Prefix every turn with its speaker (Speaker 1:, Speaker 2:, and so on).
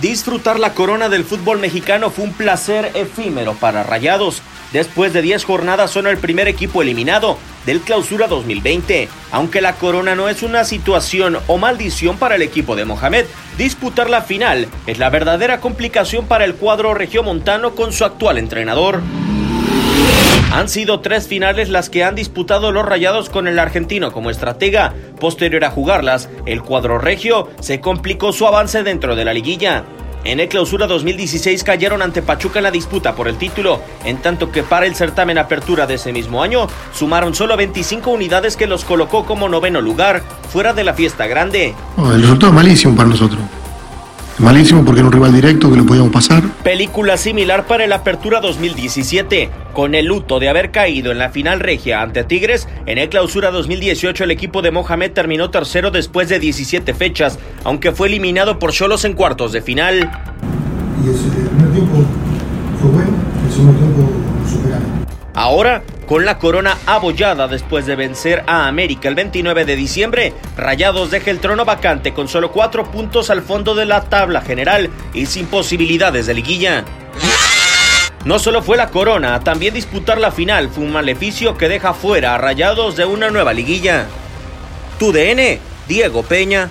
Speaker 1: Disfrutar la corona del fútbol mexicano fue un placer efímero para Rayados. Después de 10 jornadas son el primer equipo eliminado del Clausura 2020. Aunque la corona no es una situación o maldición para el equipo de Mohamed, disputar la final es la verdadera complicación para el cuadro regiomontano con su actual entrenador. Han sido tres finales las que han disputado los Rayados con el argentino como estratega. Posterior a jugarlas, el cuadro regio se complicó su avance dentro de la liguilla. En el clausura 2016 cayeron ante Pachuca en la disputa por el título, en tanto que para el certamen apertura de ese mismo año sumaron solo 25 unidades que los colocó como noveno lugar, fuera de la fiesta grande.
Speaker 2: El resultado es malísimo para nosotros. Malísimo porque era un rival directo que lo podíamos pasar.
Speaker 1: Película similar para el Apertura 2017. Con el luto de haber caído en la final regia ante Tigres, en el Clausura 2018 el equipo de Mohamed terminó tercero después de 17 fechas, aunque fue eliminado por Cholos en cuartos de final.
Speaker 2: Y el primer tiempo fue bueno, el segundo tiempo superado.
Speaker 1: Ahora, con la corona abollada después de vencer a América el 29 de diciembre, Rayados deja el trono vacante con solo cuatro puntos al fondo de la tabla general y sin posibilidades de liguilla. No solo fue la corona, también disputar la final fue un maleficio que deja fuera a Rayados de una nueva liguilla. Tu DN, Diego Peña.